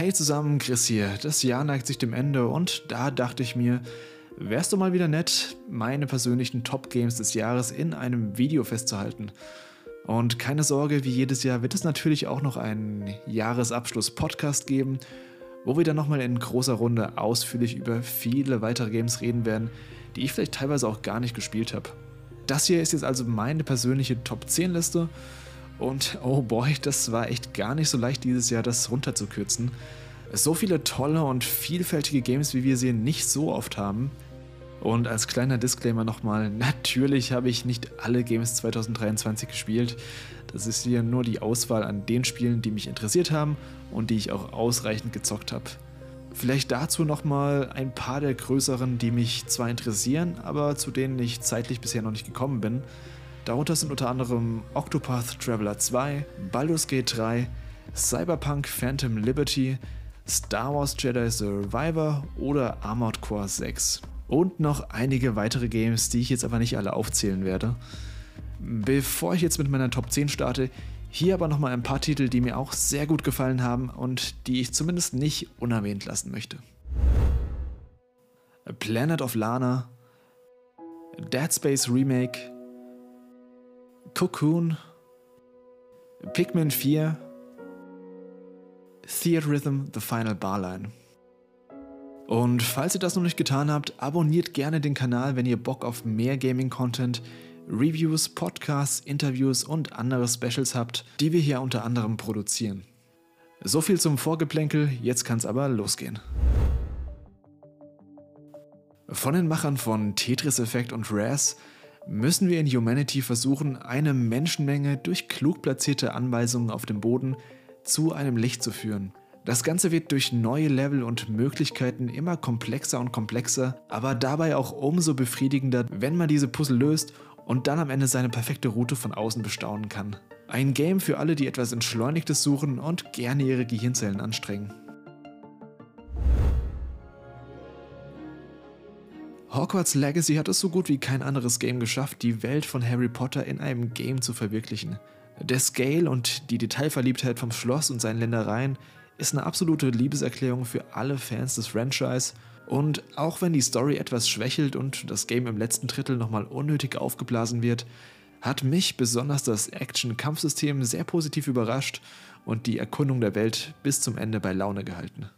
Hey zusammen, Chris hier. Das Jahr neigt sich dem Ende und da dachte ich mir, wär's doch mal wieder nett, meine persönlichen Top-Games des Jahres in einem Video festzuhalten. Und keine Sorge, wie jedes Jahr wird es natürlich auch noch einen Jahresabschluss-Podcast geben, wo wir dann nochmal in großer Runde ausführlich über viele weitere Games reden werden, die ich vielleicht teilweise auch gar nicht gespielt habe. Das hier ist jetzt also meine persönliche Top 10 Liste und oh boy, das war echt gar nicht so leicht dieses Jahr, das runterzukürzen. So viele tolle und vielfältige Games, wie wir sie nicht so oft haben. Und als kleiner Disclaimer nochmal, natürlich habe ich nicht alle Games 2023 gespielt. Das ist hier nur die Auswahl an den Spielen, die mich interessiert haben und die ich auch ausreichend gezockt habe. Vielleicht dazu nochmal ein paar der größeren, die mich zwar interessieren, aber zu denen ich zeitlich bisher noch nicht gekommen bin. Darunter sind unter anderem Octopath Traveler 2, Baldur's Gate 3, Cyberpunk Phantom Liberty, Star Wars Jedi Survivor oder Armored Core 6. Und noch einige weitere Games, die ich jetzt aber nicht alle aufzählen werde. Bevor ich jetzt mit meiner Top 10 starte, hier aber nochmal ein paar Titel, die mir auch sehr gut gefallen haben und die ich zumindest nicht unerwähnt lassen möchte. Planet of Lana, Dead Space Remake, Cocoon, Pikmin 4, Theatrhythm The Final Barline. Und falls ihr das noch nicht getan habt, abonniert gerne den Kanal, wenn ihr Bock auf mehr Gaming-Content, Reviews, Podcasts, Interviews und andere Specials habt, die wir hier unter anderem produzieren. So viel zum Vorgeplänkel, jetzt kann's aber losgehen. Von den Machern von Tetris Effect und Raz müssen wir in Humanity versuchen, eine Menschenmenge durch klug platzierte Anweisungen auf dem Boden zu einem Licht zu führen. Das Ganze wird durch neue Level und Möglichkeiten immer komplexer und komplexer, aber dabei auch umso befriedigender, wenn man diese Puzzle löst und dann am Ende seine perfekte Route von außen bestaunen kann. Ein Game für alle, die etwas Entschleunigtes suchen und gerne ihre Gehirnzellen anstrengen. Hogwarts Legacy hat es so gut wie kein anderes Game geschafft, die Welt von Harry Potter in einem Game zu verwirklichen. Der Scale und die Detailverliebtheit vom Schloss und seinen Ländereien ist eine absolute Liebeserklärung für alle Fans des Franchise. Und auch wenn die Story etwas schwächelt und das Game im letzten Drittel nochmal unnötig aufgeblasen wird, hat mich besonders das Action-Kampfsystem sehr positiv überrascht und die Erkundung der Welt bis zum Ende bei Laune gehalten.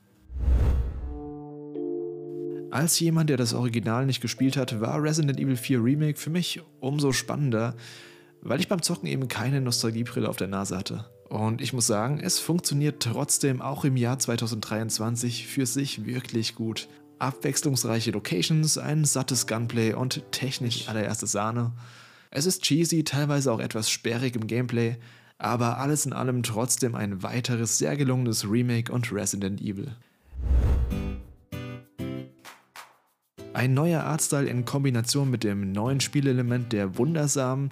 Als jemand, der das Original nicht gespielt hat, war Resident Evil 4 Remake für mich umso spannender, weil ich beim Zocken eben keine Nostalgiebrille auf der Nase hatte. Und ich muss sagen, es funktioniert trotzdem auch im Jahr 2023 für sich wirklich gut. Abwechslungsreiche Locations, ein sattes Gunplay und technisch allererste Sahne. Es ist cheesy, teilweise auch etwas sperrig im Gameplay, aber alles in allem trotzdem ein weiteres sehr gelungenes Remake und Resident Evil. Ein neuer Artstyle in Kombination mit dem neuen Spielelement der Wundersamen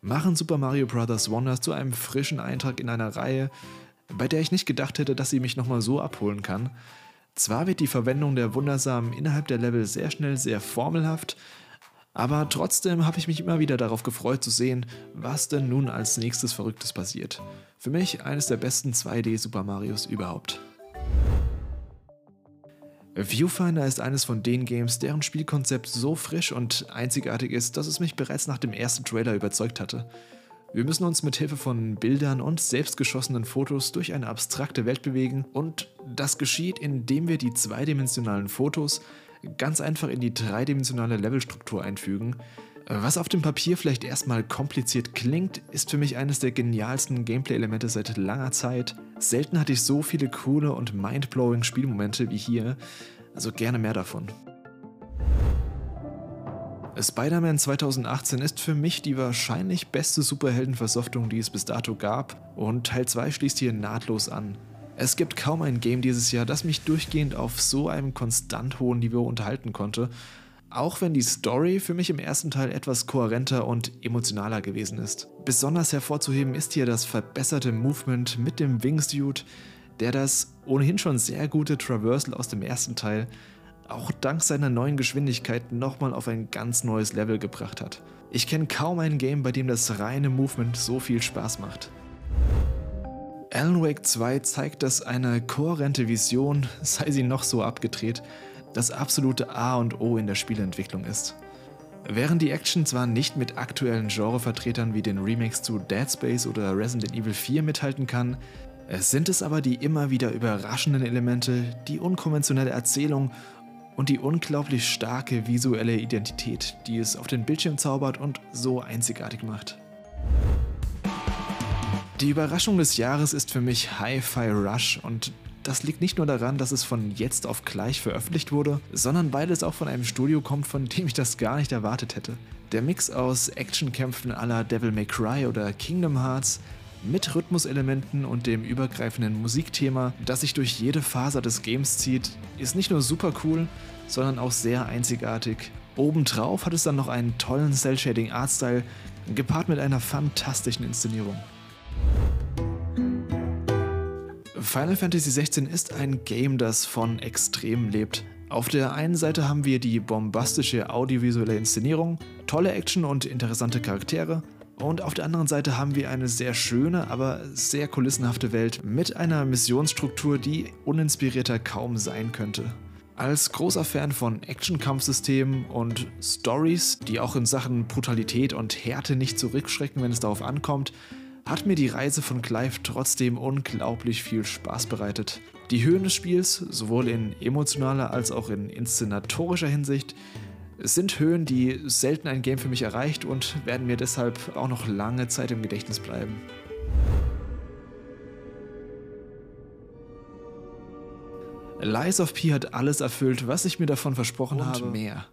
machen Super Mario Bros. Wonders zu einem frischen Eintrag in einer Reihe, bei der ich nicht gedacht hätte, dass sie mich nochmal so abholen kann. Zwar wird die Verwendung der Wundersamen innerhalb der Level sehr schnell sehr formelhaft, aber trotzdem habe ich mich immer wieder darauf gefreut zu sehen, was denn nun als nächstes Verrücktes passiert. Für mich eines der besten 2D Super Marios überhaupt. Viewfinder ist eines von den Games, deren Spielkonzept so frisch und einzigartig ist, dass es mich bereits nach dem ersten Trailer überzeugt hatte. Wir müssen uns mit Hilfe von Bildern und selbstgeschossenen Fotos durch eine abstrakte Welt bewegen und das geschieht, indem wir die zweidimensionalen Fotos ganz einfach in die dreidimensionale Levelstruktur einfügen. Was auf dem Papier vielleicht erstmal kompliziert klingt, ist für mich eines der genialsten Gameplay-Elemente seit langer Zeit. Selten hatte ich so viele coole und mindblowing Spielmomente wie hier, also gerne mehr davon. Spider-Man 2018 ist für mich die wahrscheinlich beste Superheldenversoftung, die es bis dato gab, und Teil 2 schließt hier nahtlos an. Es gibt kaum ein Game dieses Jahr, das mich durchgehend auf so einem konstant hohen Niveau unterhalten konnte, auch wenn die Story für mich im ersten Teil etwas kohärenter und emotionaler gewesen ist. Besonders hervorzuheben ist hier das verbesserte Movement mit dem Wingsuit, der das ohnehin schon sehr gute Traversal aus dem ersten Teil auch dank seiner neuen Geschwindigkeit nochmal auf ein ganz neues Level gebracht hat. Ich kenne kaum ein Game, bei dem das reine Movement so viel Spaß macht. Alan Wake 2 zeigt, dass eine kohärente Vision, sei sie noch so abgedreht, das absolute A und O in der Spieleentwicklung ist. Während die Action zwar nicht mit aktuellen Genrevertretern wie den Remakes zu Dead Space oder Resident Evil 4 mithalten kann, sind es aber die immer wieder überraschenden Elemente, die unkonventionelle Erzählung und die unglaublich starke visuelle Identität, die es auf den Bildschirm zaubert und so einzigartig macht. Die Überraschung des Jahres ist für mich Hi-Fi Rush und das liegt nicht nur daran, dass es von jetzt auf gleich veröffentlicht wurde, sondern weil es auch von einem Studio kommt, von dem ich das gar nicht erwartet hätte. Der Mix aus Actionkämpfen aller Devil May Cry oder Kingdom Hearts mit Rhythmuselementen und dem übergreifenden Musikthema, das sich durch jede Faser des Games zieht, ist nicht nur super cool, sondern auch sehr einzigartig. Obendrauf hat es dann noch einen tollen Cell-Shading Artstyle, gepaart mit einer fantastischen Inszenierung. Final Fantasy XVI ist ein Game, das von Extremen lebt. Auf der einen Seite haben wir die bombastische audiovisuelle Inszenierung, tolle Action und interessante Charaktere. Und auf der anderen Seite haben wir eine sehr schöne, aber sehr kulissenhafte Welt mit einer Missionsstruktur, die uninspirierter kaum sein könnte. Als großer Fan von Action-Kampfsystemen und Stories, die auch in Sachen Brutalität und Härte nicht zurückschrecken, wenn es darauf ankommt, hat mir die Reise von Clive trotzdem unglaublich viel Spaß bereitet. Die Höhen des Spiels, sowohl in emotionaler als auch in inszenatorischer Hinsicht, sind Höhen, die selten ein Game für mich erreicht und werden mir deshalb auch noch lange Zeit im Gedächtnis bleiben. Lies of P hat alles erfüllt, was ich mir davon versprochen und habe. mehr.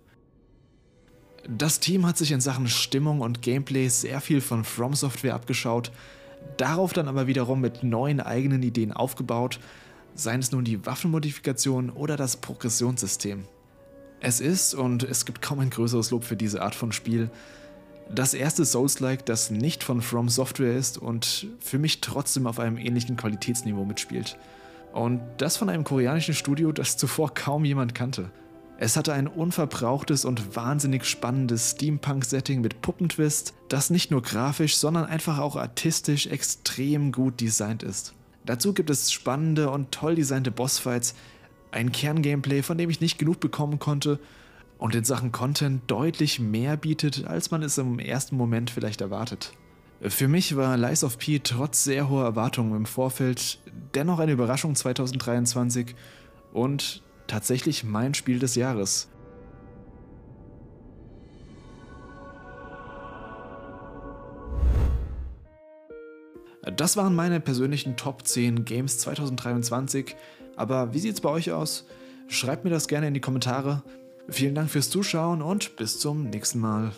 Das Team hat sich in Sachen Stimmung und Gameplay sehr viel von From Software abgeschaut, darauf dann aber wiederum mit neuen eigenen Ideen aufgebaut, seien es nun die Waffenmodifikation oder das Progressionssystem. Es ist, und es gibt kaum ein größeres Lob für diese Art von Spiel, das erste Souls-like, das nicht von From Software ist und für mich trotzdem auf einem ähnlichen Qualitätsniveau mitspielt. Und das von einem koreanischen Studio, das zuvor kaum jemand kannte. Es hatte ein unverbrauchtes und wahnsinnig spannendes Steampunk-Setting mit Puppentwist, das nicht nur grafisch, sondern einfach auch artistisch extrem gut designt ist. Dazu gibt es spannende und toll designte Bossfights, ein Kerngameplay, von dem ich nicht genug bekommen konnte und in Sachen Content deutlich mehr bietet, als man es im ersten Moment vielleicht erwartet. Für mich war Lies of P trotz sehr hoher Erwartungen im Vorfeld dennoch eine Überraschung 2023 und tatsächlich mein Spiel des Jahres. Das waren meine persönlichen Top 10 Games 2023. Aber wie sieht es bei euch aus? Schreibt mir das gerne in die Kommentare. Vielen Dank fürs Zuschauen und bis zum nächsten Mal.